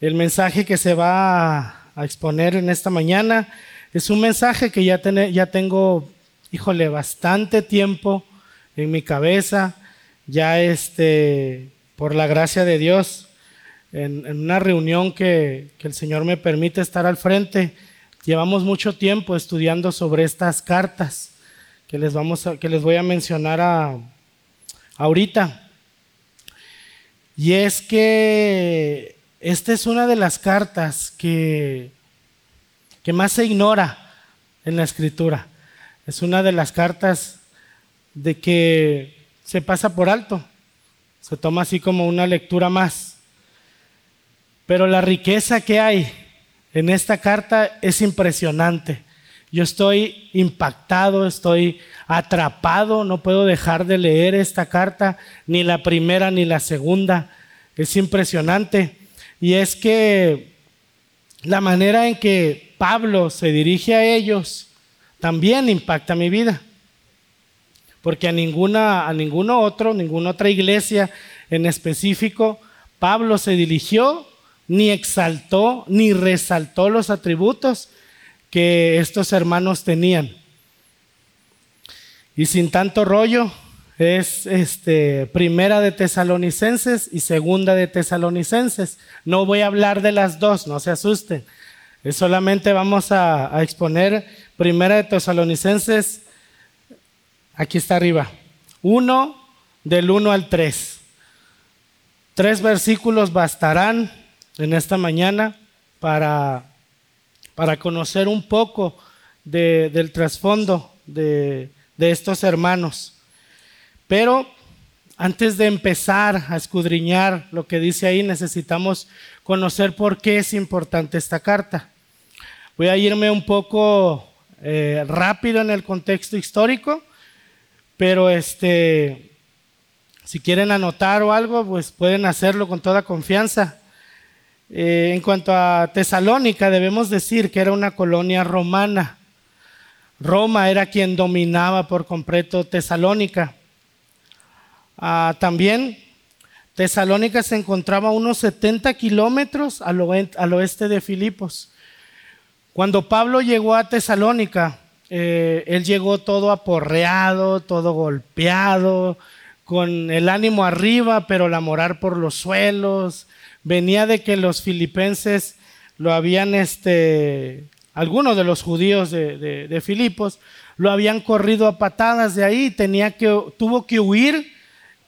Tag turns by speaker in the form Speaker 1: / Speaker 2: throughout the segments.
Speaker 1: El mensaje que se va a, exponer en esta mañana es un mensaje que ya, ya tengo, híjole, bastante tiempo en mi cabeza. Ya este, por la gracia de Dios, en, una reunión que, el Señor me permite estar al frente, llevamos mucho tiempo estudiando sobre estas cartas que les, vamos que les voy a mencionar a, ahorita. Y es que esta es una de las cartas que, que más se ignora en la escritura. Es una de las cartas de que se pasa por alto. Se toma así como una lectura más. Pero la riqueza que hay en esta carta es impresionante. Yo estoy impactado, estoy atrapado, no puedo dejar de leer esta carta, ni la primera ni la segunda. Es impresionante. Y es que la manera en que Pablo se dirige a ellos también impacta mi vida. Porque a ninguna, a ninguno otro, ninguna otra iglesia en específico, Pablo se dirigió, ni exaltó, ni resaltó los atributos que estos hermanos tenían. Y sin tanto rollo, es este, primera de tesalonicenses y segunda de tesalonicenses. No voy a hablar de las dos, no se asusten. Solamente vamos a, exponer primera de tesalonicenses, aquí está arriba, uno del 1 al 3. Tres versículos bastarán en esta mañana para para conocer un poco del trasfondo de, de estos hermanos. Pero antes de empezar a escudriñar lo que dice ahí, necesitamos conocer por qué es importante esta carta. Voy a irme un poco eh, rápido en el contexto histórico, pero este, si quieren anotar o algo, pues pueden hacerlo con toda confianza. Eh, en cuanto a Tesalónica, debemos decir que era una colonia romana. Roma era quien dominaba por completo Tesalónica. Ah, también Tesalónica se encontraba a unos 70 kilómetros al, oeste de Filipos. Cuando Pablo llegó a Tesalónica, eh, él llegó todo aporreado, todo golpeado, con el ánimo arriba, pero la morar por los suelos, venía de que los filipenses lo habían, este, algunos de los judíos de, Filipos, lo habían corrido a patadas de ahí, tenía que, tuvo que huir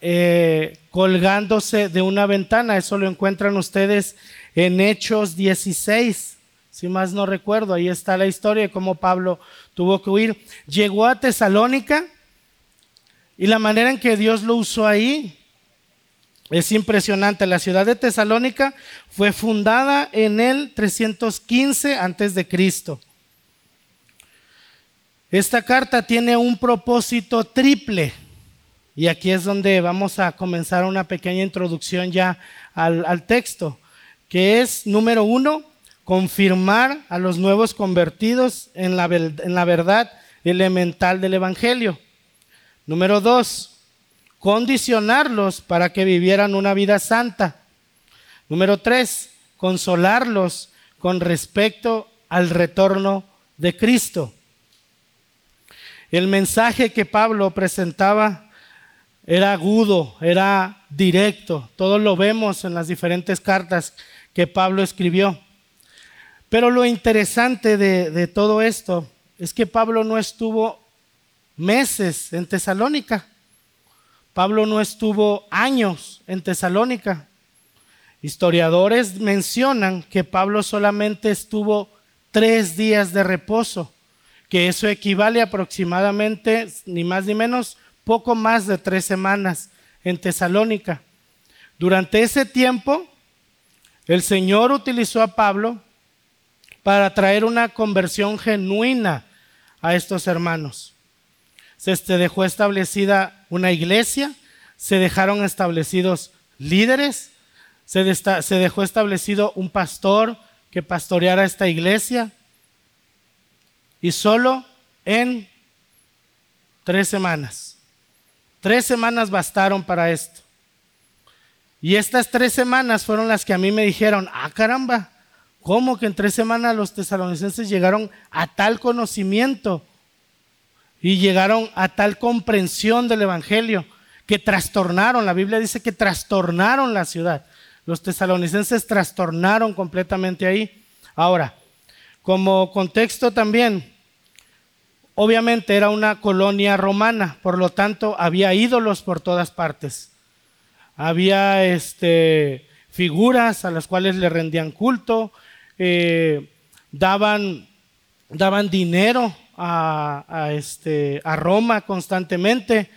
Speaker 1: eh, colgándose de una ventana. Eso lo encuentran ustedes en Hechos 16. Si más no recuerdo, ahí está la historia de cómo Pablo tuvo que huir. Llegó a Tesalónica y la manera en que Dios lo usó ahí es impresionante. La ciudad de Tesalónica fue fundada en el 315 antes de Cristo. Esta carta tiene un propósito triple. Y aquí es donde vamos a comenzar una pequeña introducción ya al, texto, que es, número uno, confirmar a los nuevos convertidos en la verdad elemental del Evangelio. Número dos, condicionarlos para que vivieran una vida santa. Número tres, consolarlos con respecto al retorno de Cristo. El mensaje que Pablo presentaba era agudo, era directo. Todo lo vemos en las diferentes cartas que Pablo escribió. Pero lo interesante de, de todo esto es que Pablo no estuvo meses en Tesalónica. Pablo no estuvo años en Tesalónica. Historiadores mencionan que Pablo solamente estuvo tres días de reposo, que eso equivale aproximadamente, ni más ni menos, poco más de tres semanas en Tesalónica. Durante ese tiempo, el Señor utilizó a Pablo para traer una conversión genuina a estos hermanos se dejó establecida una iglesia, se dejaron establecidos líderes, se, dejó establecido un pastor que pastoreara esta iglesia y solo en tres semanas. Tres semanas bastaron para esto. Y estas tres semanas fueron las que a mí me dijeron, ah caramba, ¿cómo que en tres semanas los tesalonicenses llegaron a tal conocimiento y llegaron a tal comprensión del Evangelio que trastornaron, la Biblia dice que trastornaron la ciudad. Los tesalonicenses trastornaron completamente ahí. Ahora, como contexto también, obviamente era una colonia romana, por lo tanto había ídolos por todas partes había este, figuras a las cuales le rendían culto, eh, daban, daban dinero a, este, a Roma constantemente.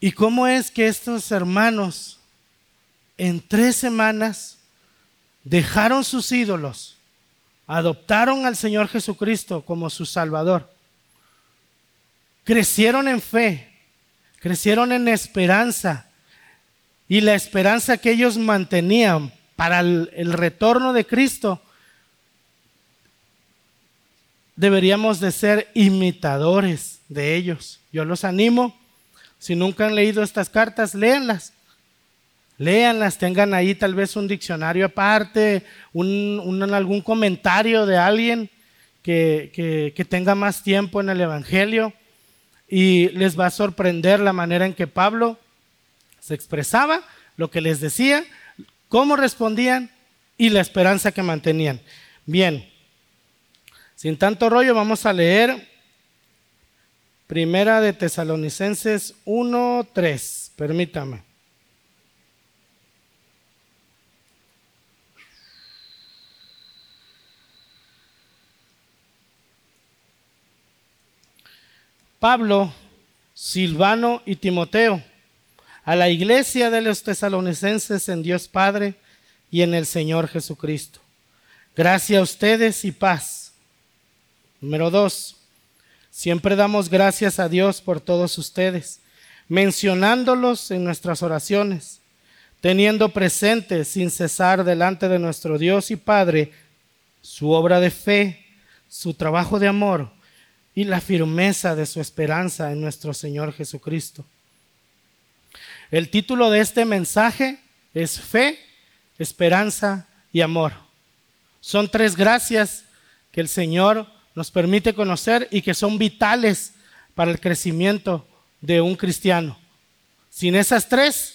Speaker 1: ¿Y cómo es que estos hermanos en tres semanas dejaron sus ídolos, adoptaron al Señor Jesucristo como su Salvador, crecieron en fe, crecieron en esperanza. Y la esperanza que ellos mantenían para el, retorno de Cristo, deberíamos de ser imitadores de ellos. Yo los animo, si nunca han leído estas cartas, léanlas. Léanlas, tengan ahí tal vez un diccionario aparte, un, algún comentario de alguien que, que tenga más tiempo en el Evangelio y les va a sorprender la manera en que Pablo se expresaba, lo que les decía, cómo respondían y la esperanza que mantenían. Bien, sin tanto rollo vamos a leer Primera de Tesalonicenses 1.3, permítame. Pablo, Silvano y Timoteo, a la iglesia de los tesalonicenses en Dios Padre y en el Señor Jesucristo. Gracias a ustedes y paz. Número dos, siempre damos gracias a Dios por todos ustedes, mencionándolos en nuestras oraciones, teniendo presente sin cesar delante de nuestro Dios y Padre su obra de fe, su trabajo de amor, y la firmeza de su esperanza en nuestro Señor Jesucristo. El título de este mensaje es Fe, Esperanza y Amor. Son tres gracias que el Señor nos permite conocer y que son vitales para el crecimiento de un cristiano. Sin esas tres,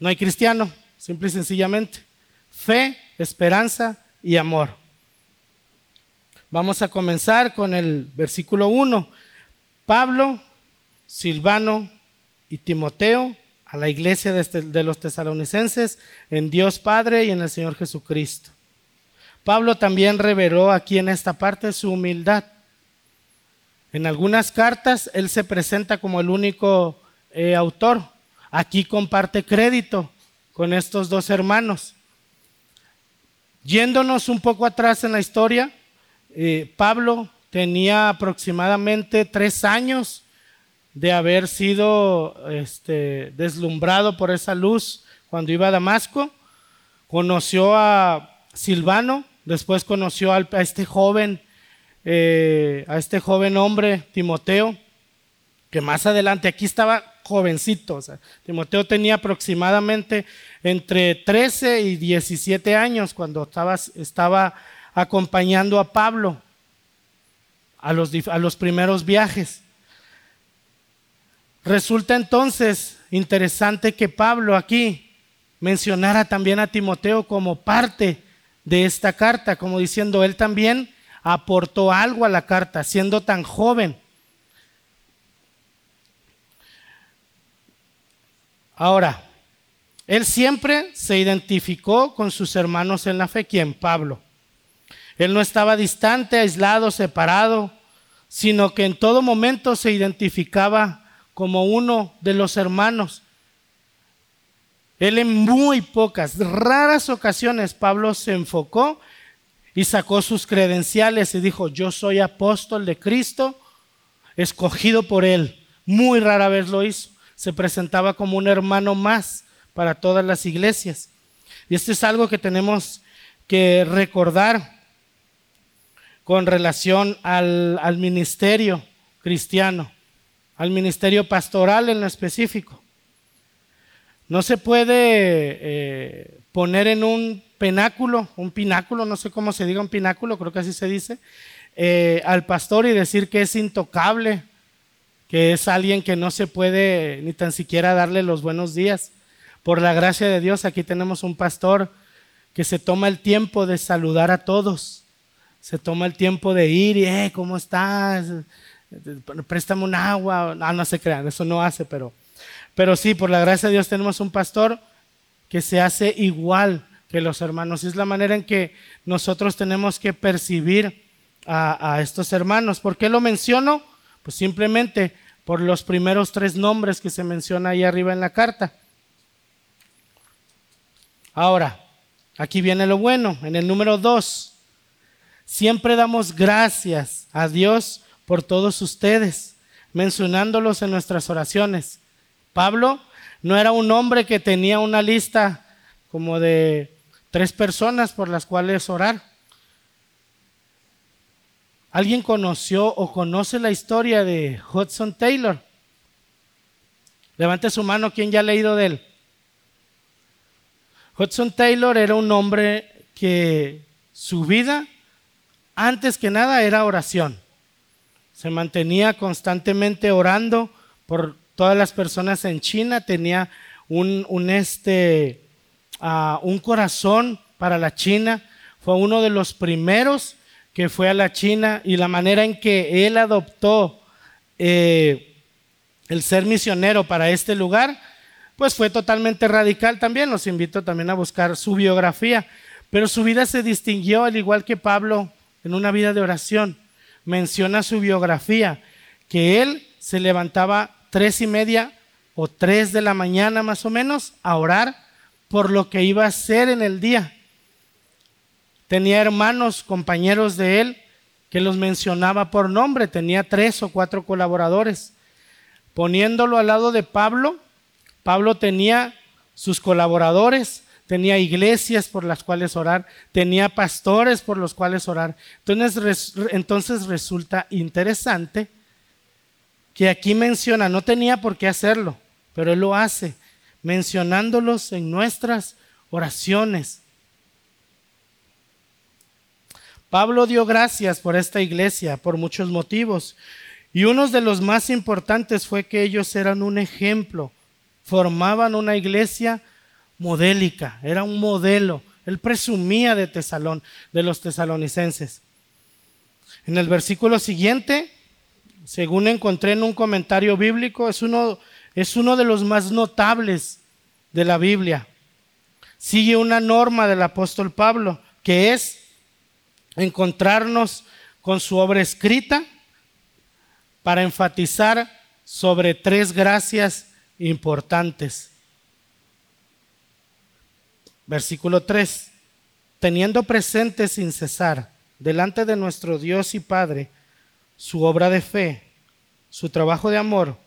Speaker 1: no hay cristiano, simple y sencillamente. Fe, esperanza y amor. Vamos a comenzar con el versículo 1. Pablo, Silvano y Timoteo a la iglesia este, de, los tesalonicenses en Dios Padre y en el Señor Jesucristo. Pablo también reveló aquí en esta parte su humildad. En algunas cartas él se presenta como el único eh, autor. Aquí comparte crédito con estos dos hermanos. Yéndonos un poco atrás en la historia, eh, Pablo tenía aproximadamente tres años de haber sido este, deslumbrado por esa luz cuando iba a Damasco. Conoció a Silvano, después conoció a este joven, eh, a este joven hombre, Timoteo, que más adelante, aquí estaba jovencito, Timoteo tenía aproximadamente entre 13 y 17 años cuando estaba, estaba acompañando a Pablo a los, a los primeros viajes. Resulta entonces interesante que Pablo aquí mencionara también a Timoteo como parte de esta carta, como diciendo, él también aportó algo a la carta, siendo tan joven. Ahora, él siempre se identificó con sus hermanos en la fe, quien Pablo. Él no estaba distante, aislado, separado, sino que en todo momento se identificaba como uno de los hermanos. Él en muy pocas, raras ocasiones, Pablo se enfocó y sacó sus credenciales y dijo, yo soy apóstol de Cristo, escogido por él. Muy rara vez lo hizo. Se presentaba como un hermano más para todas las iglesias. Y esto es algo que tenemos que recordar con relación al, ministerio cristiano, al ministerio pastoral en lo específico. No se puede eh, poner en un penáculo, un pináculo, no sé cómo se diga un pináculo, creo que así se dice, eh, al pastor y decir que es intocable, que es alguien que no se puede ni tan siquiera darle los buenos días. Por la gracia de Dios, aquí tenemos un pastor que se toma el tiempo de saludar a todos, se toma el tiempo de ir y, eh, ¿cómo estás? Préstame un agua. No, no se crean, eso no hace, pero, pero sí, por la gracia de Dios tenemos un pastor que se hace igual que los hermanos. Es la manera en que nosotros tenemos que percibir a, a estos hermanos. ¿Por qué lo menciono? Pues simplemente por los primeros tres nombres que se menciona ahí arriba en la carta. Ahora, aquí viene lo bueno. En el número dos, siempre damos gracias a Dios por todos ustedes, mencionándolos en nuestras oraciones. Pablo no era un hombre que tenía una lista como de tres personas por las cuales orar. ¿Alguien conoció o conoce la historia de Hudson Taylor? Levante su mano, ¿quién ya ha leído de él? Hudson Taylor era un hombre que su vida, antes que nada, era oración. Se mantenía constantemente orando por todas las personas en China, tenía un, este, uh, un corazón para la China, fue uno de los primeros que fue a la China y la manera en que él adoptó eh, el ser misionero para este lugar, pues fue totalmente radical también. Los invito también a buscar su biografía. Pero su vida se distinguió, al igual que Pablo, en una vida de oración. Menciona su biografía, que él se levantaba tres y media o tres de la mañana más o menos a orar por lo que iba a hacer en el día. Tenía hermanos, compañeros de él, que los mencionaba por nombre, tenía tres o cuatro colaboradores. Poniéndolo al lado de Pablo, Pablo tenía sus colaboradores, tenía iglesias por las cuales orar, tenía pastores por los cuales orar. Entonces, entonces resulta interesante que aquí menciona, no tenía por qué hacerlo, pero él lo hace, mencionándolos en nuestras oraciones. Pablo dio gracias por esta iglesia por muchos motivos y uno de los más importantes fue que ellos eran un ejemplo, formaban una iglesia modélica, era un modelo. Él presumía de Tesalón, de los tesalonicenses. En el versículo siguiente, según encontré en un comentario bíblico, es uno, es uno de los más notables de la Biblia. Sigue una norma del apóstol Pablo, que es encontrarnos con su obra escrita para enfatizar sobre tres gracias importantes. Versículo 3. Teniendo presente sin cesar delante de nuestro Dios y Padre su obra de fe, su trabajo de amor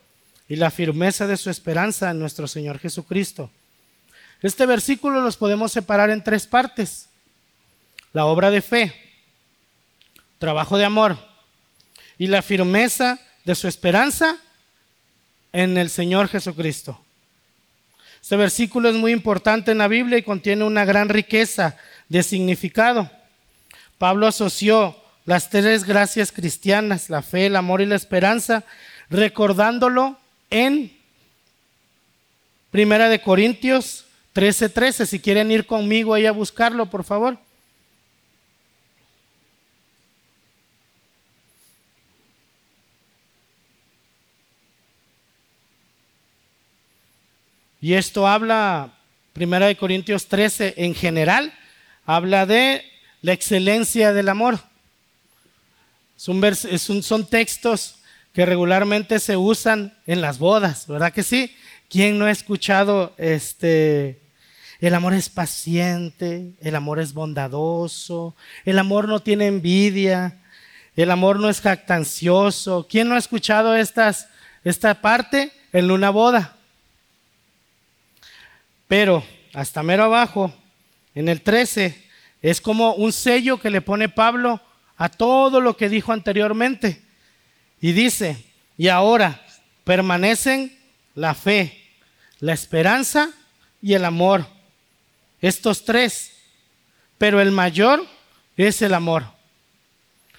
Speaker 1: y la firmeza de su esperanza en nuestro Señor Jesucristo. Este versículo los podemos separar en tres partes. La obra de fe, trabajo de amor y la firmeza de su esperanza en el Señor Jesucristo. Este versículo es muy importante en la Biblia y contiene una gran riqueza de significado. Pablo asoció las tres gracias cristianas, la fe, el amor y la esperanza, recordándolo en Primera de Corintios 13:13. Si quieren ir conmigo ahí a buscarlo, por favor. Y esto habla, Primera de Corintios 13 en general, habla de la excelencia del amor. Son, son textos que regularmente se usan en las bodas, ¿verdad que sí? ¿Quién no ha escuchado este el amor es paciente, el amor es bondadoso, el amor no tiene envidia, el amor no es jactancioso. ¿Quién no ha escuchado estas, esta parte en una boda? Pero hasta mero abajo, en el 13, es como un sello que le pone Pablo a todo lo que dijo anteriormente. Y dice, y ahora permanecen la fe, la esperanza y el amor. Estos tres. Pero el mayor es el amor.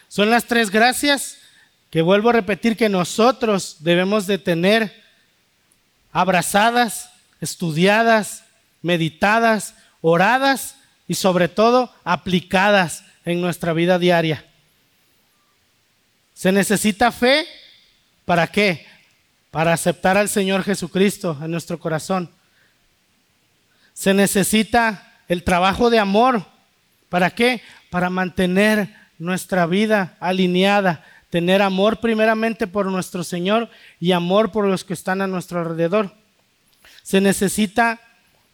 Speaker 1: Son las tres gracias que vuelvo a repetir que nosotros debemos de tener abrazadas, estudiadas, meditadas, oradas y sobre todo aplicadas en nuestra vida diaria. Se necesita fe, ¿para qué? Para aceptar al Señor Jesucristo en nuestro corazón. Se necesita el trabajo de amor, ¿para qué? Para mantener nuestra vida alineada, tener amor primeramente por nuestro Señor y amor por los que están a nuestro alrededor. Se necesita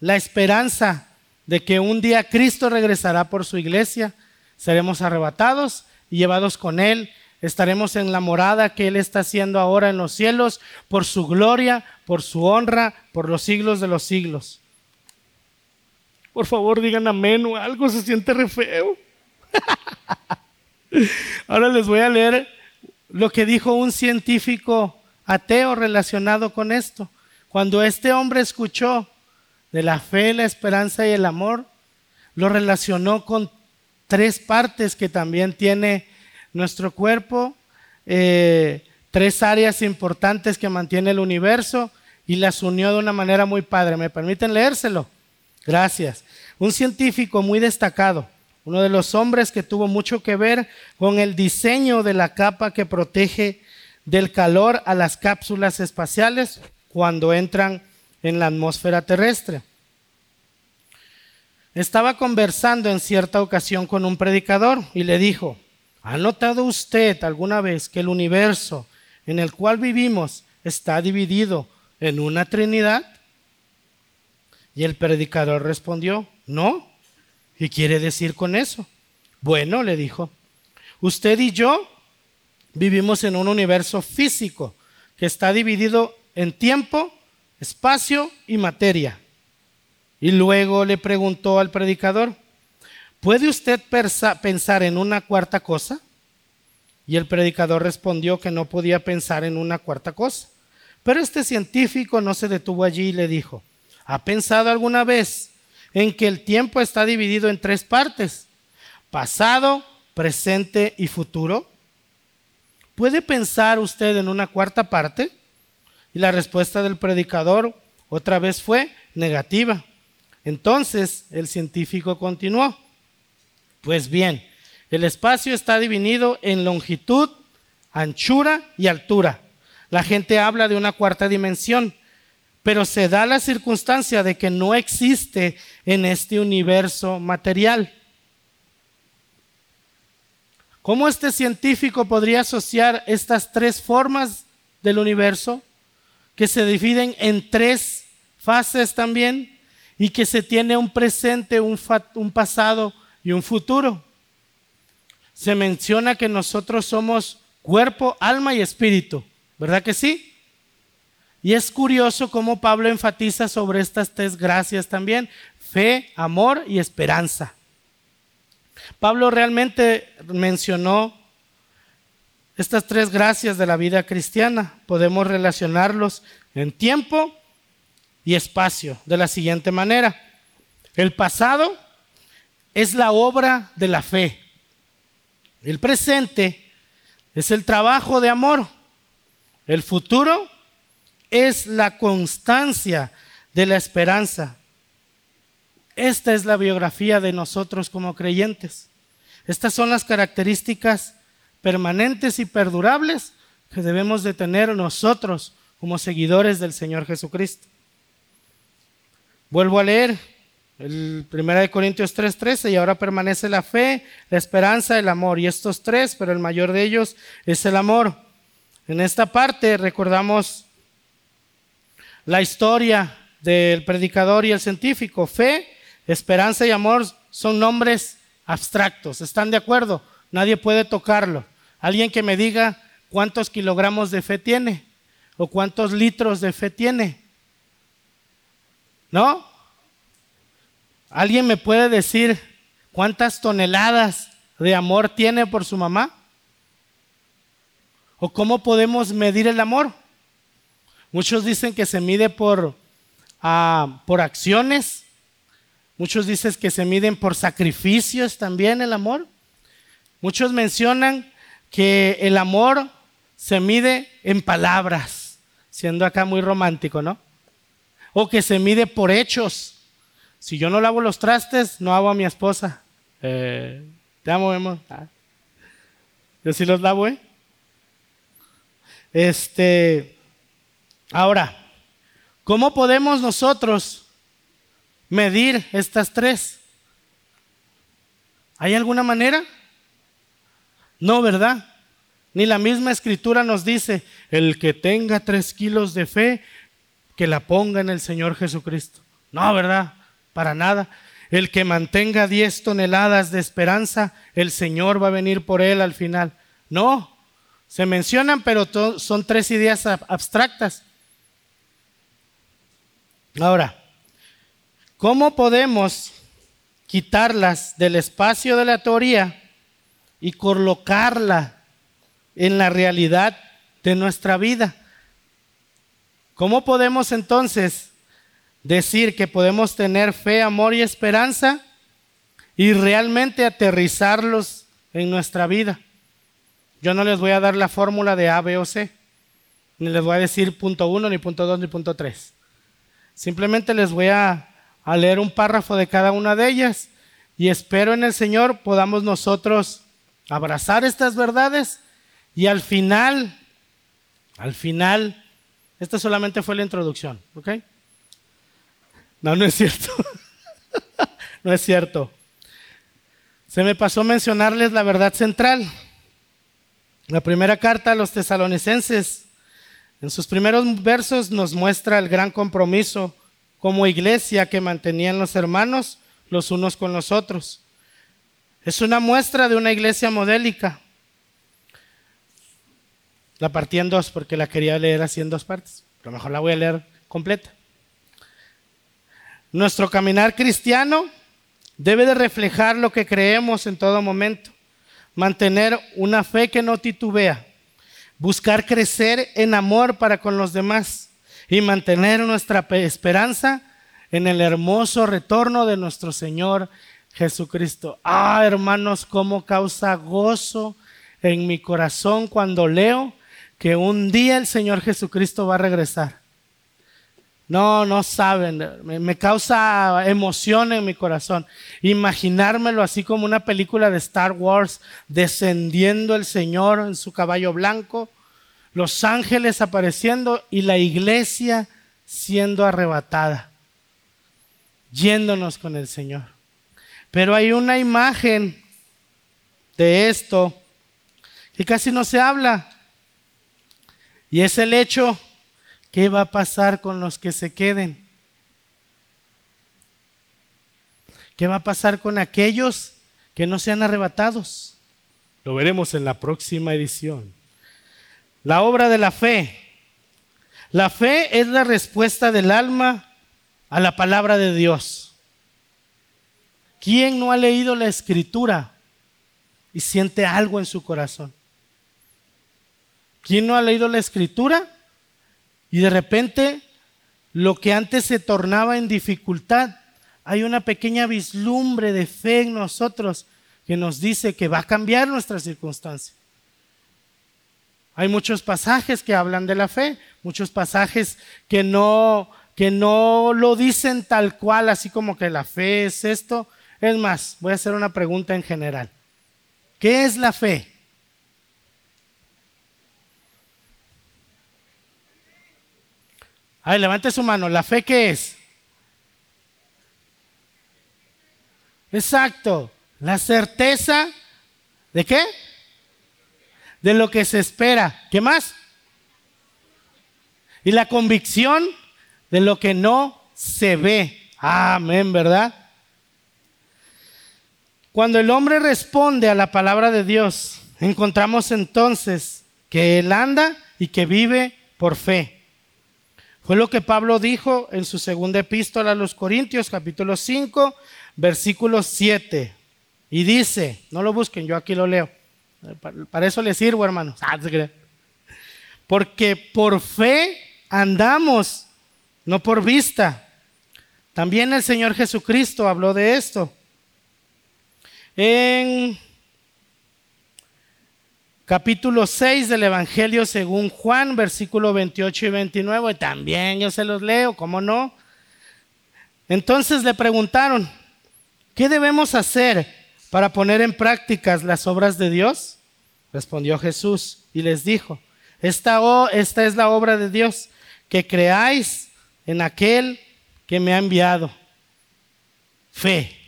Speaker 1: la esperanza de que un día Cristo regresará por su iglesia, seremos arrebatados y llevados con Él Estaremos en la morada que Él está haciendo ahora en los cielos por su gloria, por su honra, por los siglos de los siglos. Por favor, digan amén o algo, se siente re feo. ahora les voy a leer lo que dijo un científico ateo relacionado con esto. Cuando este hombre escuchó de la fe, la esperanza y el amor, lo relacionó con tres partes que también tiene nuestro cuerpo, eh, tres áreas importantes que mantiene el universo y las unió de una manera muy padre. ¿Me permiten leérselo? Gracias. Un científico muy destacado, uno de los hombres que tuvo mucho que ver con el diseño de la capa que protege del calor a las cápsulas espaciales cuando entran en la atmósfera terrestre. Estaba conversando en cierta ocasión con un predicador y le dijo, ¿Ha notado usted alguna vez que el universo en el cual vivimos está dividido en una Trinidad? Y el predicador respondió, no. ¿Y quiere decir con eso? Bueno, le dijo, usted y yo vivimos en un universo físico que está dividido en tiempo, espacio y materia. Y luego le preguntó al predicador, ¿puede usted pensar en una cuarta cosa? Y el predicador respondió que no podía pensar en una cuarta cosa. Pero este científico no se detuvo allí y le dijo, ¿ha pensado alguna vez en que el tiempo está dividido en tres partes? Pasado, presente y futuro. ¿Puede pensar usted en una cuarta parte? Y la respuesta del predicador otra vez fue negativa. Entonces el científico continuó. Pues bien, el espacio está dividido en longitud, anchura y altura. La gente habla de una cuarta dimensión, pero se da la circunstancia de que no existe en este universo material. ¿Cómo este científico podría asociar estas tres formas del universo que se dividen en tres fases también y que se tiene un presente, un, un pasado y un futuro. Se menciona que nosotros somos cuerpo, alma y espíritu, ¿verdad que sí? Y es curioso cómo Pablo enfatiza sobre estas tres gracias también, fe, amor y esperanza. Pablo realmente mencionó estas tres gracias de la vida cristiana. Podemos relacionarlos en tiempo y espacio de la siguiente manera. El pasado es la obra de la fe. El presente es el trabajo de amor. El futuro es la constancia de la esperanza. Esta es la biografía de nosotros como creyentes. Estas son las características permanentes y perdurables que debemos de tener nosotros como seguidores del Señor Jesucristo. Vuelvo a leer el 1 Corintios 3:13, y ahora permanece la fe, la esperanza, el amor. Y estos tres, pero el mayor de ellos es el amor. En esta parte recordamos la historia del predicador y el científico. Fe, esperanza y amor son nombres abstractos. ¿Están de acuerdo? Nadie puede tocarlo. Alguien que me diga cuántos kilogramos de fe tiene o cuántos litros de fe tiene. ¿No? ¿Alguien me puede decir cuántas toneladas de amor tiene por su mamá? ¿O cómo podemos medir el amor? Muchos dicen que se mide por ah, por acciones. Muchos dicen que se miden por sacrificios también el amor. Muchos mencionan que el amor se mide en palabras, siendo acá muy romántico, ¿no? O que se mide por hechos. Si yo no lavo los trastes, no hago a mi esposa. Eh, te amo, amor. Ah. Yo sí los lavo, ¿eh? Este, ahora, ¿cómo podemos nosotros medir estas tres? ¿Hay alguna manera? No, ¿verdad? Ni la misma escritura nos dice, el que tenga tres kilos de fe, que la ponga en el Señor Jesucristo. No, ¿verdad? Para nada. El que mantenga diez toneladas de esperanza, el Señor va a venir por él al final. No, se mencionan, pero son tres ideas abstractas. Ahora, ¿cómo podemos quitarlas del espacio de la teoría y colocarla en la realidad de nuestra vida? ¿Cómo podemos entonces decir que podemos tener fe, amor y esperanza y realmente aterrizarlos en nuestra vida? Yo no les voy a dar la fórmula de A, B o C, ni les voy a decir punto uno, ni punto dos, ni punto tres. Simplemente les voy a, a leer un párrafo de cada una de ellas y espero en el Señor podamos nosotros abrazar estas verdades y al final, al final, esta solamente fue la introducción, ¿ok? No, no es cierto. no es cierto. Se me pasó mencionarles la verdad central. La primera carta a los tesalonicenses, en sus primeros versos nos muestra el gran compromiso como iglesia que mantenían los hermanos los unos con los otros. Es una muestra de una iglesia modélica. La partí en dos porque la quería leer así en dos partes, pero mejor la voy a leer completa. Nuestro caminar cristiano debe de reflejar lo que creemos en todo momento mantener una fe que no titubea, buscar crecer en amor para con los demás y mantener nuestra esperanza en el hermoso retorno de nuestro Señor Jesucristo. Ah, hermanos, cómo causa gozo en mi corazón cuando leo que un día el Señor Jesucristo va a regresar. No, no saben, me, causa emoción en mi corazón. Imaginármelo así como una película de Star Wars, descendiendo el Señor en su caballo blanco, los ángeles apareciendo y la iglesia siendo arrebatada, yéndonos con el Señor. Pero hay una imagen de esto que casi no se habla, y es el hecho ¿Qué va a pasar con los que se queden? ¿Qué va a pasar con aquellos que no sean arrebatados? Lo veremos en la próxima edición. La obra de la fe. La fe es la respuesta del alma a la palabra de Dios. ¿Quién no ha leído la escritura y siente algo en su corazón? ¿Quién no ha leído la escritura y de repente, lo que antes se tornaba en dificultad, hay una pequeña vislumbre de fe en nosotros que nos dice que va a cambiar nuestra circunstancia. Hay muchos pasajes que hablan de la fe, muchos pasajes que no, que no lo dicen tal cual, así como que la fe es esto. Es más, voy a hacer una pregunta en general. ¿Qué es la fe? A ver, levante su mano. ¿La fe qué es? Exacto. La certeza de qué? De lo que se espera. ¿Qué más? Y la convicción de lo que no se ve. Amén, ¿verdad? Cuando el hombre responde a la palabra de Dios, encontramos entonces que él anda y que vive por fe. Fue lo que Pablo dijo en su segunda epístola a los Corintios, capítulo 5, versículo 7. Y dice, no lo busquen, yo aquí lo leo. Para eso les sirvo, hermanos. Ah, Porque por fe andamos, no por vista. También el Señor Jesucristo habló de esto. En capítulo 6 del Evangelio según Juan, versículo 28 y 29, también yo se los leo, ¿cómo no? Entonces le preguntaron, ¿qué debemos hacer para poner en práctica las obras de Dios? Respondió Jesús y les dijo, esta es la obra de Dios, que creáis en aquel que me ha enviado. Fe.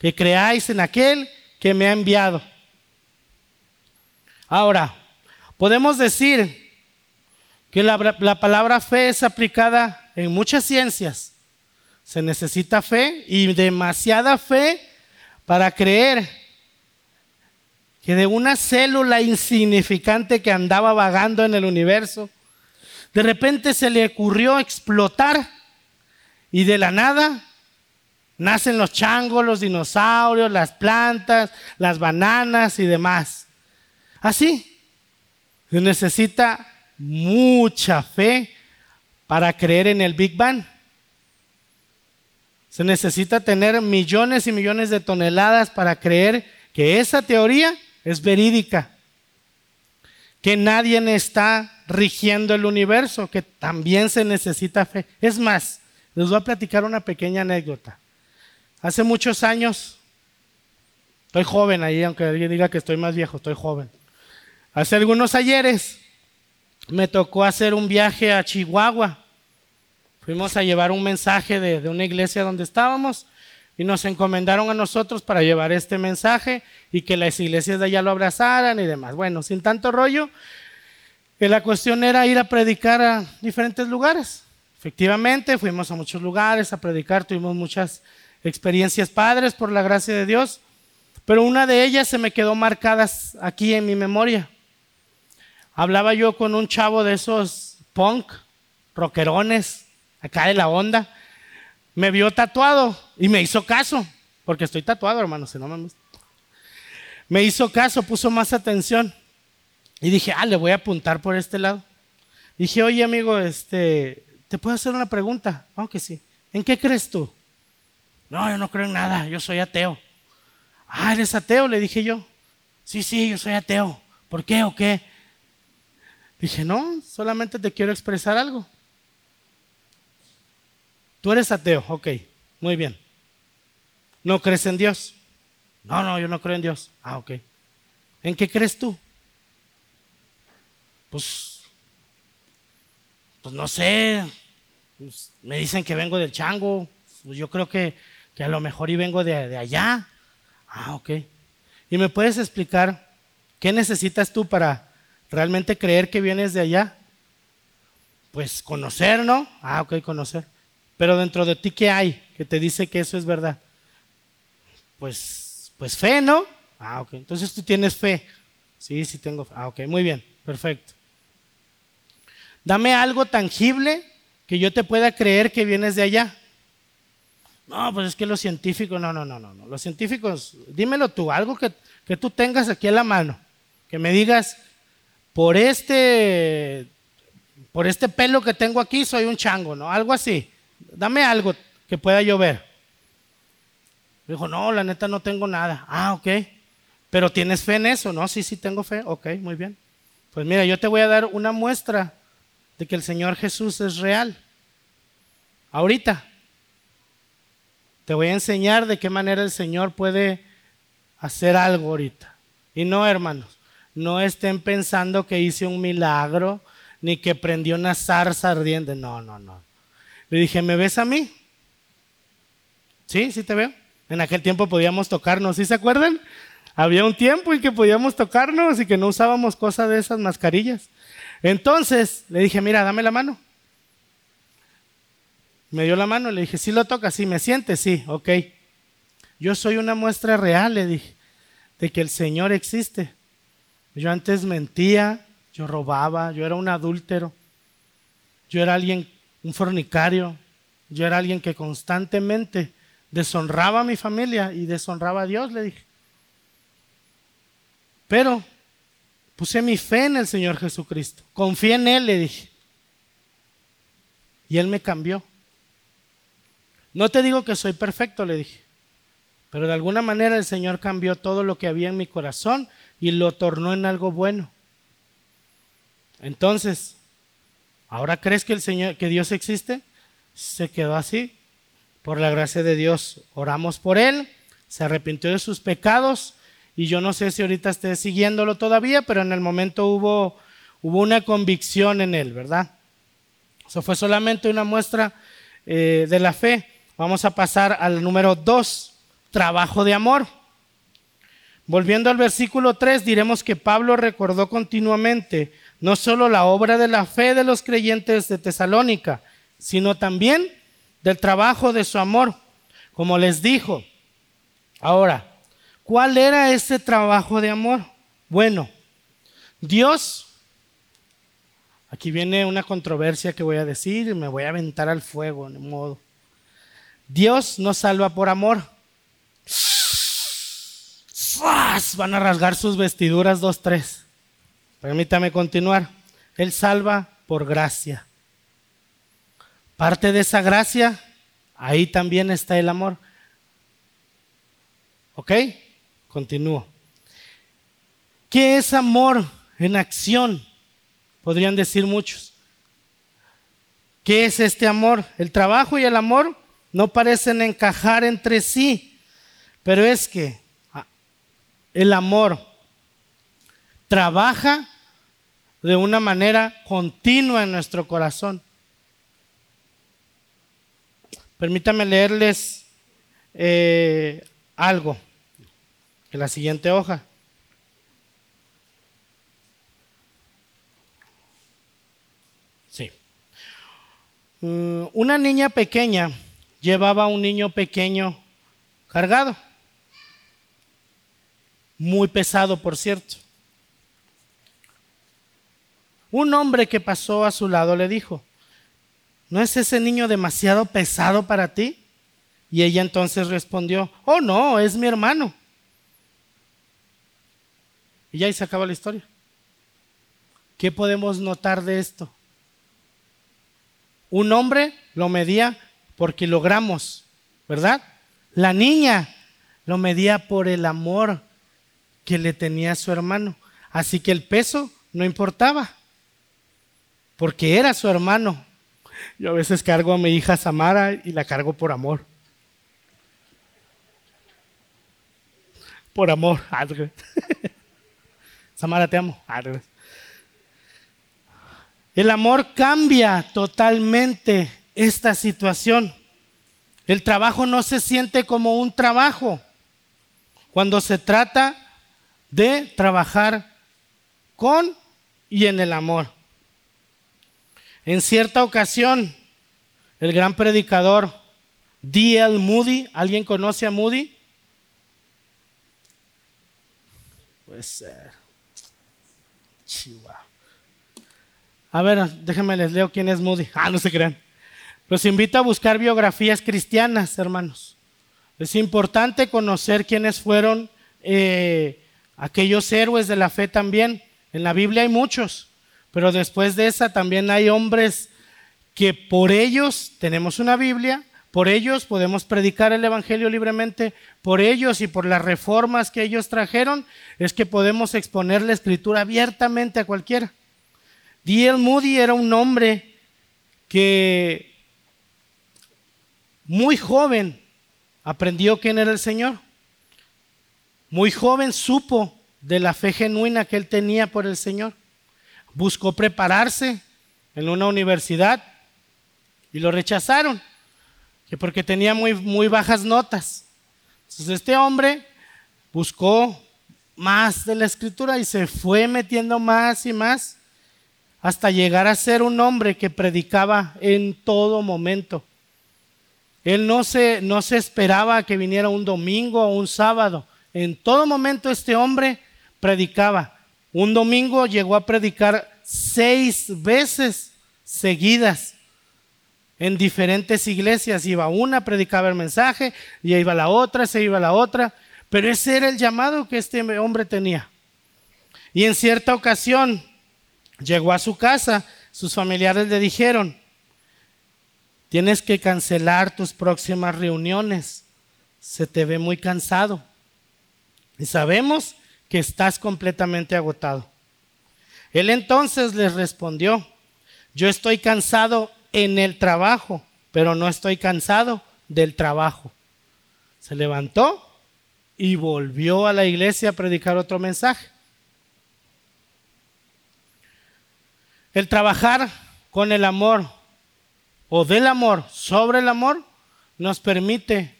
Speaker 1: Que creáis en aquel que me ha enviado. Ahora, podemos decir que la, la palabra fe es aplicada en muchas ciencias se necesita fe y demasiada fe para creer que de una célula insignificante que andaba vagando en el universo, de repente se le ocurrió explotar y de la nada nacen los changos, los dinosaurios, las plantas, las bananas y demás. Así, se necesita mucha fe para creer en el Big Bang. Se necesita tener millones y millones de toneladas para creer que esa teoría es verídica, que nadie está rigiendo el universo, que también se necesita fe. Es más, les voy a platicar una pequeña anécdota. Hace muchos años, estoy joven ahí, aunque alguien diga que estoy más viejo, estoy joven. Hace algunos ayeres me tocó hacer un viaje a Chihuahua Fuimos a llevar un mensaje de, una iglesia donde estábamos y nos encomendaron a nosotros para llevar este mensaje y que las iglesias de allá lo abrazaran y demás. Bueno, sin tanto rollo, que la cuestión era ir a predicar a diferentes lugares. Efectivamente, fuimos a muchos lugares a predicar, tuvimos muchas experiencias padres por la gracia de Dios, pero una de ellas se me quedó marcada aquí en mi memoria. Hablaba yo con un chavo de esos punk, rockerones, acá de la onda, me vio tatuado y me hizo caso, porque estoy tatuado, hermano, si no me Me hizo caso, puso más atención. Y dije, ah, le voy a apuntar por este lado. Dije, oye, amigo, este, ¿te puedo hacer una pregunta? Aunque oh, sí. ¿En qué crees tú? No, yo no creo en nada, yo soy ateo. Ah, ¿eres ateo? Le dije yo. Sí, sí, yo soy ateo. ¿Por qué o qué? Dije, no, solamente te quiero expresar algo. Tú eres ateo, ok, muy bien. ¿No crees en Dios? No, no, yo no creo en Dios. Ah, ok. ¿En qué crees tú? Pues, pues no sé. Pues, me dicen que vengo del chango. Pues yo creo que, que a lo mejor y vengo de, de allá. Ah, ok. ¿Y me puedes explicar qué necesitas tú para realmente creer que vienes de allá? Pues conocer, ¿no? Ah, ok, conocer. Pero dentro de ti, ¿qué hay que te dice que eso es verdad? Pues, pues fe, ¿no? Ah, ok. Entonces tú tienes fe. Sí, sí tengo fe. Ah, ok. Muy bien. Perfecto. Dame algo tangible que yo te pueda creer que vienes de allá. No, pues es que los científicos, no, no, no, no. Los científicos, dímelo tú, algo que, que tú tengas aquí a la mano. Que me digas, por este, por este pelo que tengo aquí soy un chango, ¿no? Algo así dame algo que pueda llover. Dijo, no, la neta no tengo nada. Ah, ok. Pero tienes fe en eso, ¿no? Sí, sí tengo fe. Ok, muy bien. Pues mira, yo te voy a dar una muestra de que el Señor Jesús es real. Ahorita. Te voy a enseñar de qué manera el Señor puede hacer algo ahorita. Y no, hermanos, no estén pensando que hice un milagro ni que prendió una zarza ardiente. No, no, no. Le dije, ¿me ves a mí? Sí, sí te veo. En aquel tiempo podíamos tocarnos, ¿sí se acuerdan? Había un tiempo en que podíamos tocarnos y que no usábamos cosas de esas mascarillas. Entonces le dije, mira, dame la mano. Me dio la mano, le dije, ¿sí lo toca? Sí, ¿me siente? Sí, ok. Yo soy una muestra real, le dije, de que el Señor existe. Yo antes mentía, yo robaba, yo era un adúltero, yo era alguien un fornicario. Yo era alguien que constantemente deshonraba a mi familia y deshonraba a Dios, le dije. Pero puse mi fe en el Señor Jesucristo. Confié en Él, le dije. Y Él me cambió. No te digo que soy perfecto, le dije, pero de alguna manera el Señor cambió todo lo que había en mi corazón y lo tornó en algo bueno. Entonces, ¿ahora crees que el Señor, que Dios existe? Se quedó así. Por la gracia de Dios, oramos por él, se arrepintió de sus pecados y yo no sé si ahorita esté siguiéndolo todavía, pero en el momento hubo, hubo una convicción en él, ¿verdad? Eso fue solamente una muestra eh, de la fe. Vamos a pasar al número dos, trabajo de amor. Volviendo al versículo 3, diremos que Pablo recordó continuamente no solo la obra de la fe de los creyentes de Tesalónica, sino también del trabajo de su amor, como les dijo. Ahora, ¿Cuál era ese trabajo de amor? Bueno, Dios, aquí viene una controversia que voy a decir me voy a aventar al fuego, de modo. Dios no salva por amor. Van a rasgar sus vestiduras dos, tres. Permítame continuar. Él salva por gracia. Parte de esa gracia, ahí también está el amor. ¿Ok? Continúo. ¿Qué es amor en acción? Podrían decir muchos. ¿Qué es este amor? El trabajo y el amor no parecen encajar entre sí, pero es que ah, el amor trabaja de una manera continua en nuestro corazón. Permítame leerles eh, algo en la siguiente hoja. Sí. Mm, una niña pequeña llevaba un niño pequeño cargado. Muy pesado, por cierto. Un hombre que pasó a su lado le dijo, ¿no es ese niño demasiado pesado para ti? Y ella entonces respondió, oh no, es mi hermano. Y ya ahí se acaba la historia. ¿Qué podemos notar de esto? Un hombre lo medía por kilogramos, ¿verdad? La niña lo medía por el amor que le tenía a su hermano. Así que el peso no importaba, porque era su hermano. Yo a veces cargo a mi hija Samara y la cargo por amor. Por amor. Samara, te amo. El amor cambia totalmente esta situación. El trabajo no se siente como un trabajo cuando se trata de trabajar con y en el amor. En cierta ocasión, el gran predicador D.L. Moody, ¿alguien conoce a Moody? Pues a ver, déjenme les leo quién es Moody. Ah, no se crean. Los invito a buscar biografías cristianas, hermanos. Es importante conocer quiénes fueron eh, aquellos héroes de la fe también. En la Biblia hay muchos, pero después de esa también hay hombres que por ellos tenemos una Biblia, por ellos podemos predicar el Evangelio libremente, por ellos y por las reformas que ellos trajeron, es que podemos exponer la escritura abiertamente a cualquiera. D.L. Moody era un hombre que muy joven aprendió quién era el Señor. Muy joven supo de la fe genuina que él tenía por el Señor. Buscó prepararse en una universidad y lo rechazaron que porque tenía muy, muy bajas notas. Entonces este hombre buscó más de la escritura y se fue metiendo más y más hasta llegar a ser un hombre que predicaba en todo momento. Él no se, no se esperaba que viniera un domingo o un sábado. En todo momento este hombre predicaba. Un domingo llegó a predicar seis veces seguidas en diferentes iglesias. Iba una, predicaba el mensaje, y iba la otra, se iba la otra. Pero ese era el llamado que este hombre tenía. Y en cierta ocasión llegó a su casa, sus familiares le dijeron, Tienes que cancelar tus próximas reuniones. Se te ve muy cansado. Y sabemos que estás completamente agotado. Él entonces les respondió, yo estoy cansado en el trabajo, pero no estoy cansado del trabajo. Se levantó y volvió a la iglesia a predicar otro mensaje. El trabajar con el amor o del amor sobre el amor nos permite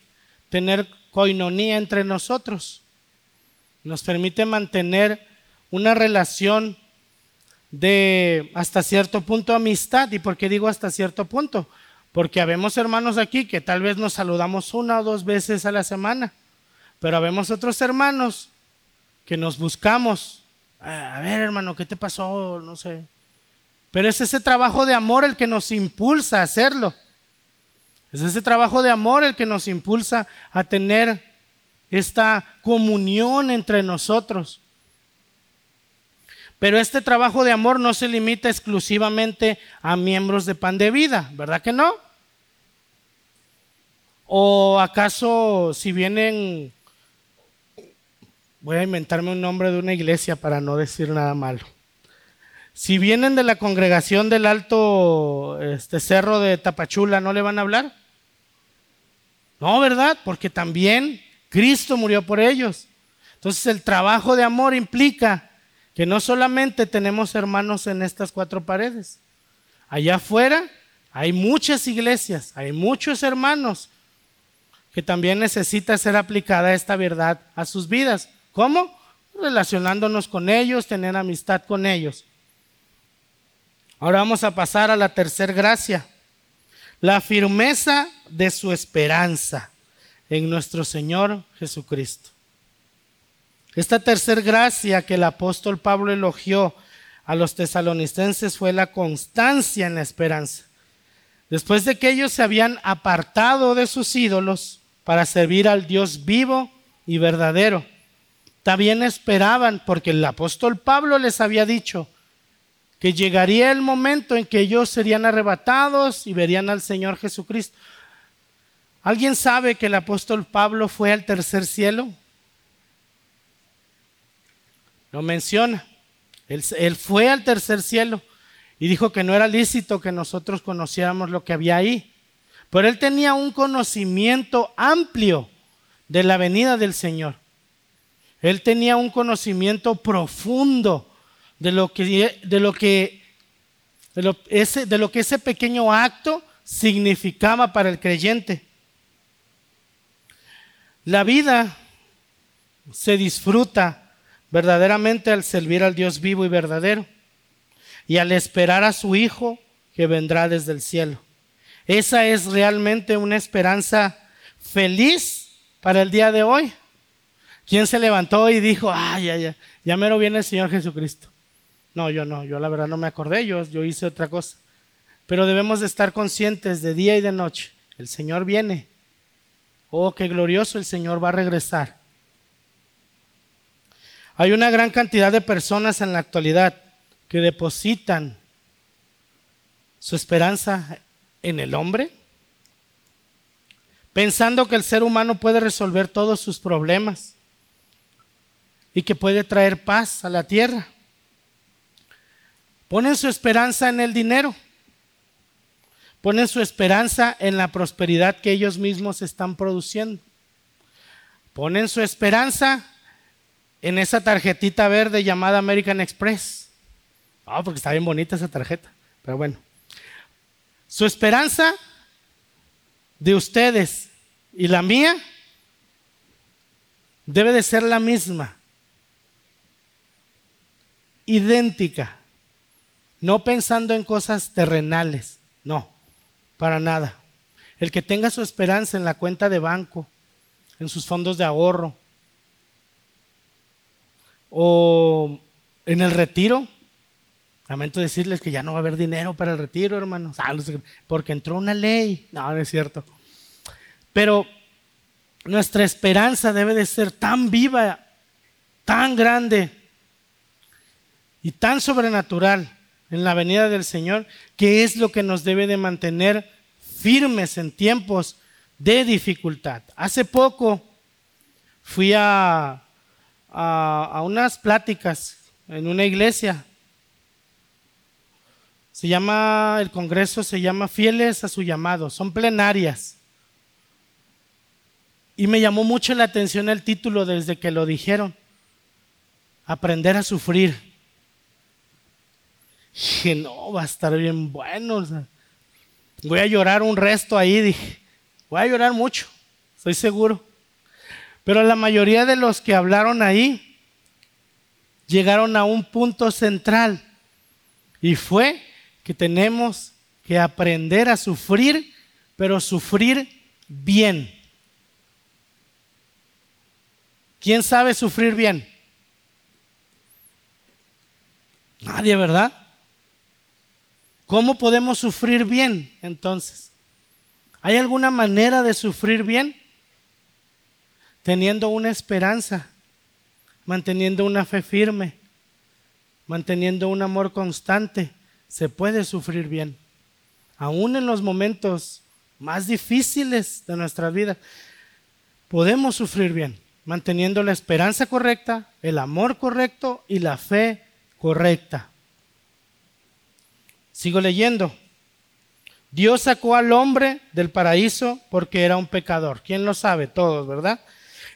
Speaker 1: tener coinonía entre nosotros. Nos permite mantener una relación de hasta cierto punto amistad. ¿Y por qué digo hasta cierto punto? Porque habemos hermanos aquí que tal vez nos saludamos una o dos veces a la semana, pero habemos otros hermanos que nos buscamos. A ver, hermano, ¿qué te pasó? No sé. Pero es ese trabajo de amor el que nos impulsa a hacerlo. Es ese trabajo de amor el que nos impulsa a tener esta comunión entre nosotros. Pero este trabajo de amor no se limita exclusivamente a miembros de pan de vida, ¿verdad que no? ¿O acaso si vienen, voy a inventarme un nombre de una iglesia para no decir nada malo? Si vienen de la congregación del Alto este, Cerro de Tapachula, ¿no le van a hablar? No, ¿verdad? Porque también Cristo murió por ellos. Entonces el trabajo de amor implica que no solamente tenemos hermanos en estas cuatro paredes, allá afuera hay muchas iglesias, hay muchos hermanos que también necesita ser aplicada esta verdad a sus vidas. ¿Cómo? Relacionándonos con ellos, tener amistad con ellos. Ahora vamos a pasar a la tercera gracia, la firmeza de su esperanza en nuestro Señor Jesucristo. Esta tercera gracia que el apóstol Pablo elogió a los tesalonicenses fue la constancia en la esperanza. Después de que ellos se habían apartado de sus ídolos para servir al Dios vivo y verdadero, también esperaban, porque el apóstol Pablo les había dicho que llegaría el momento en que ellos serían arrebatados y verían al Señor Jesucristo. ¿Alguien sabe que el apóstol Pablo fue al tercer cielo? Lo menciona. Él, fue al tercer cielo y dijo que no era lícito que nosotros conociéramos lo que había ahí. Pero él tenía un conocimiento amplio de la venida del Señor. Él tenía un conocimiento profundo de lo que, de lo que, ese, de lo que ese pequeño acto significaba para el creyente. La vida se disfruta verdaderamente al servir al Dios vivo y verdadero y al esperar a su Hijo que vendrá desde el cielo. Esa es realmente una esperanza feliz para el día de hoy. ¿Quién se levantó y dijo, ay, ya, ya, ya mero viene el Señor Jesucristo? No, yo no, yo la verdad no me acordé, yo, yo hice otra cosa. Pero debemos de estar conscientes de día y de noche. El Señor viene. Oh, qué glorioso el Señor va a regresar. Hay una gran cantidad de personas en la actualidad que depositan su esperanza en el hombre, pensando que el ser humano puede resolver todos sus problemas y que puede traer paz a la tierra. Ponen su esperanza en el dinero, ponen su esperanza en la prosperidad que ellos mismos están produciendo, ponen su esperanza en esa tarjetita verde llamada American Express. Ah, porque está bien bonita esa tarjeta, pero bueno. Su esperanza de ustedes y la mía debe de ser la misma, idéntica, no pensando en cosas terrenales, no, para nada. El que tenga su esperanza en la cuenta de banco, en sus fondos de ahorro, o en el retiro. Lamento decirles que ya no va a haber dinero para el retiro, hermanos. Ah, porque entró una ley. No, no es cierto. Pero nuestra esperanza debe de ser tan viva, tan grande y tan sobrenatural en la venida del Señor, que es lo que nos debe de mantener firmes en tiempos de dificultad. Hace poco fui a, a, unas pláticas en una iglesia. Se llama, el congreso se llama Fieles a su llamado, son plenarias. Y me llamó mucho la atención el título desde que lo dijeron. Aprender a sufrir. Dije, no, va a estar bien bueno. voy a llorar un resto ahí, dije. Voy a llorar mucho, estoy seguro. Pero la mayoría de los que hablaron ahí llegaron a un punto central y fue que tenemos que aprender a sufrir, pero sufrir bien. ¿Quién sabe sufrir bien? Nadie, ¿verdad? ¿Cómo podemos sufrir bien entonces? ¿Hay alguna manera de sufrir bien? Teniendo una esperanza, manteniendo una fe firme, manteniendo un amor constante, se puede sufrir bien. Aún en los momentos más difíciles de nuestra vida, podemos sufrir bien manteniendo la esperanza correcta, el amor correcto y la fe correcta. Sigo leyendo. Dios sacó al hombre del paraíso porque era un pecador. ¿Quién lo sabe? Todos, ¿verdad?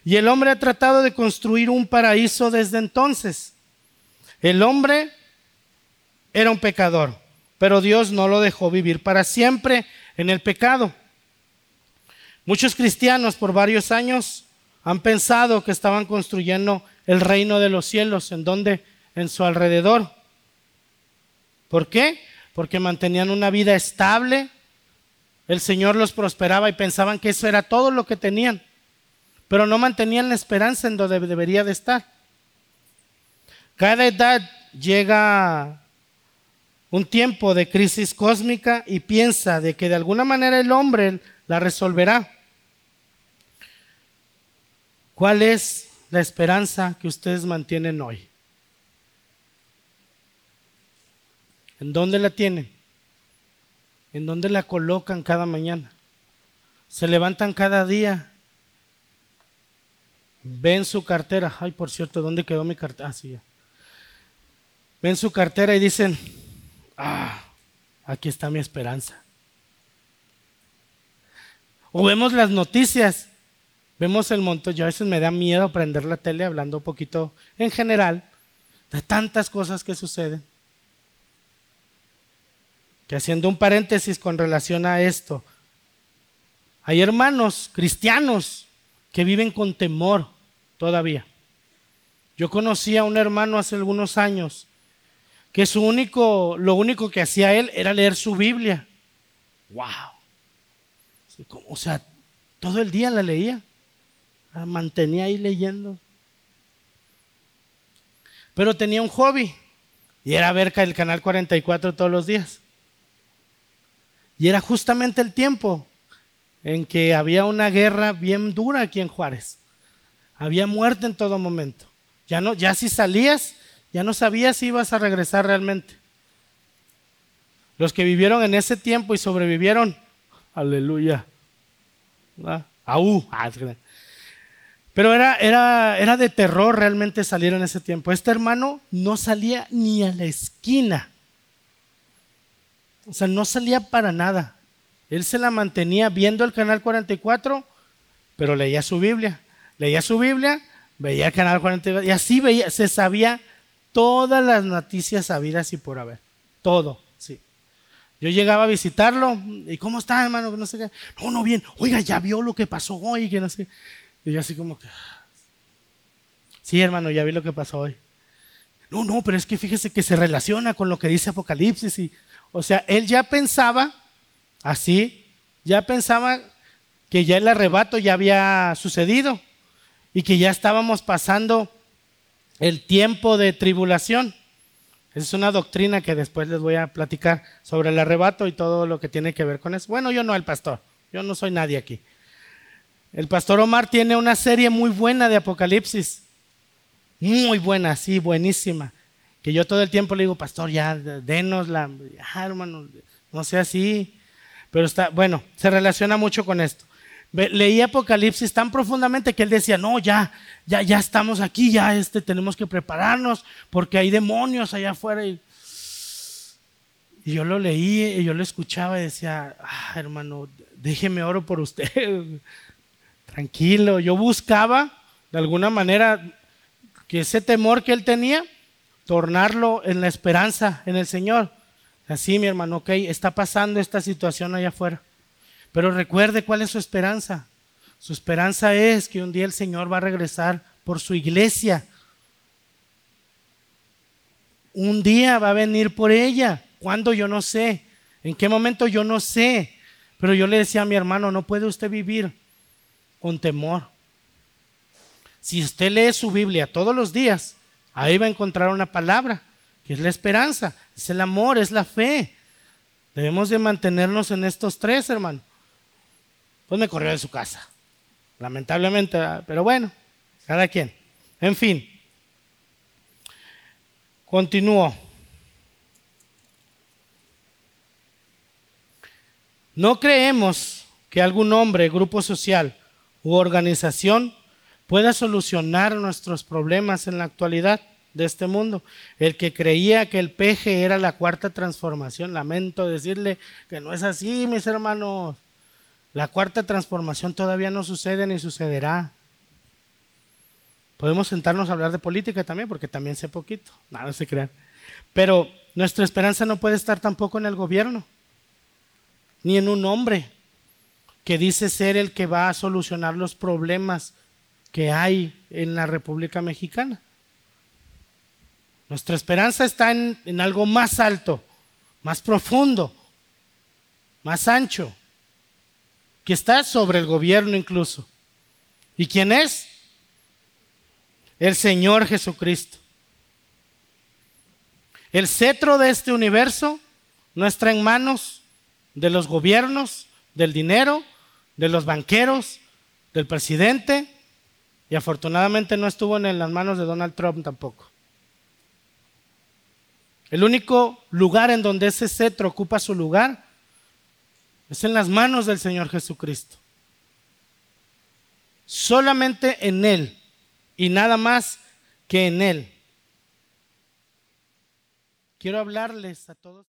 Speaker 1: Y el hombre ha tratado de construir un paraíso desde entonces. El hombre era un pecador, pero Dios no lo dejó vivir para siempre en el pecado. Muchos cristianos por varios años han pensado que estaban construyendo el reino de los cielos, en donde, en su alrededor. ¿Por qué? Porque mantenían una vida estable, el Señor los prosperaba y pensaban que eso era todo lo que tenían, pero no mantenían la esperanza en donde debería de estar. Cada edad llega un tiempo de crisis cósmica y piensa de que de alguna manera el hombre la resolverá. ¿Cuál es la esperanza que ustedes mantienen hoy? ¿En dónde la tienen? ¿En dónde la colocan cada mañana? Se levantan cada día. Ven su cartera. Ay, por cierto, ¿dónde quedó mi cartera? Ah, sí, ya. Ven su cartera y dicen, ah, aquí está mi esperanza. O vemos las noticias Vemos el montón, yo a veces me da miedo prender la tele hablando un poquito en general de tantas cosas que suceden. Que haciendo un paréntesis con relación a esto, hay hermanos cristianos que viven con temor todavía. Yo conocí a un hermano hace algunos años que su único, lo único que hacía él era leer su Biblia. ¡Wow! O sea, todo el día la leía mantenía ahí leyendo. Pero tenía un hobby y era ver el canal 44 todos los días. Y era justamente el tiempo en que había una guerra bien dura aquí en Juárez. Había muerte en todo momento. Ya no, ya si salías, ya no sabías si ibas a regresar realmente. Los que vivieron en ese tiempo y sobrevivieron, aleluya. Aú. Ah, pero era, era, era de terror realmente salir en ese tiempo. Este hermano no salía ni a la esquina. O sea, no salía para nada. Él se la mantenía viendo el canal 44, pero leía su Biblia. Leía su Biblia, veía el canal 44 y así veía, se sabía todas las noticias sabidas y por haber. Todo, sí. Yo llegaba a visitarlo y ¿cómo está, hermano? No sé qué. No, no, bien. Oiga, ya vio lo que pasó hoy, que no sé. Y yo así como que, sí hermano, ya vi lo que pasó hoy. No, no, pero es que fíjese que se relaciona con lo que dice Apocalipsis. Y, o sea, él ya pensaba así, ya pensaba que ya el arrebato ya había sucedido y que ya estábamos pasando el tiempo de tribulación. Es una doctrina que después les voy a platicar sobre el arrebato y todo lo que tiene que ver con eso. Bueno, yo no el pastor, yo no soy nadie aquí. El pastor Omar tiene una serie muy buena de Apocalipsis. Muy buena, sí, buenísima. Que yo todo el tiempo le digo, pastor, ya, denos la, hermano, no sea así. pero está, bueno, se relaciona mucho con esto. Leí Apocalipsis tan profundamente que él decía, no, ya, ya, ya estamos aquí, ya este, tenemos que prepararnos porque hay demonios allá afuera. Y, yo lo leí y yo lo escuchaba y decía, ah, hermano, déjeme oro por usted. Tranquilo, yo buscaba de alguna manera que ese temor que él tenía, tornarlo en la esperanza en el Señor. Así, mi hermano, ok, está pasando esta situación allá afuera. Pero recuerde cuál es su esperanza. Su esperanza es que un día el Señor va a regresar por su iglesia. Un día va a venir por ella. ¿Cuándo? Yo no sé. ¿En qué momento? Yo no sé. Pero yo le decía a mi hermano, no puede usted vivir con temor. Si usted lee su Biblia todos los días, ahí va a encontrar una palabra, que es la esperanza, es el amor, es la fe. Debemos de mantenernos en estos tres, hermano. Pues me corrió de su casa, lamentablemente, pero bueno, cada quien. En fin, continúo. No creemos que algún hombre, grupo social u organización pueda solucionar nuestros problemas en la actualidad de este mundo. El que creía que el peje era la cuarta transformación, lamento decirle que no es así, mis hermanos. La cuarta transformación todavía no sucede ni sucederá. Podemos sentarnos a hablar de política también, porque también sé poquito, nada se crean. Pero nuestra esperanza no puede estar tampoco en el gobierno, ni en un hombre que dice ser el que va a solucionar los problemas que hay en la República Mexicana. Nuestra esperanza está en, en algo más alto, más profundo, más ancho, que está sobre el gobierno incluso. ¿Y quién es? El Señor Jesucristo. El cetro de este universo no está en manos de los gobiernos, del dinero, de los banqueros, del presidente, y afortunadamente no estuvo en las manos de Donald Trump tampoco. El único lugar en donde ese cetro ocupa su lugar es en las manos del Señor Jesucristo. Solamente en Él y nada más que en Él. Quiero hablarles a todos.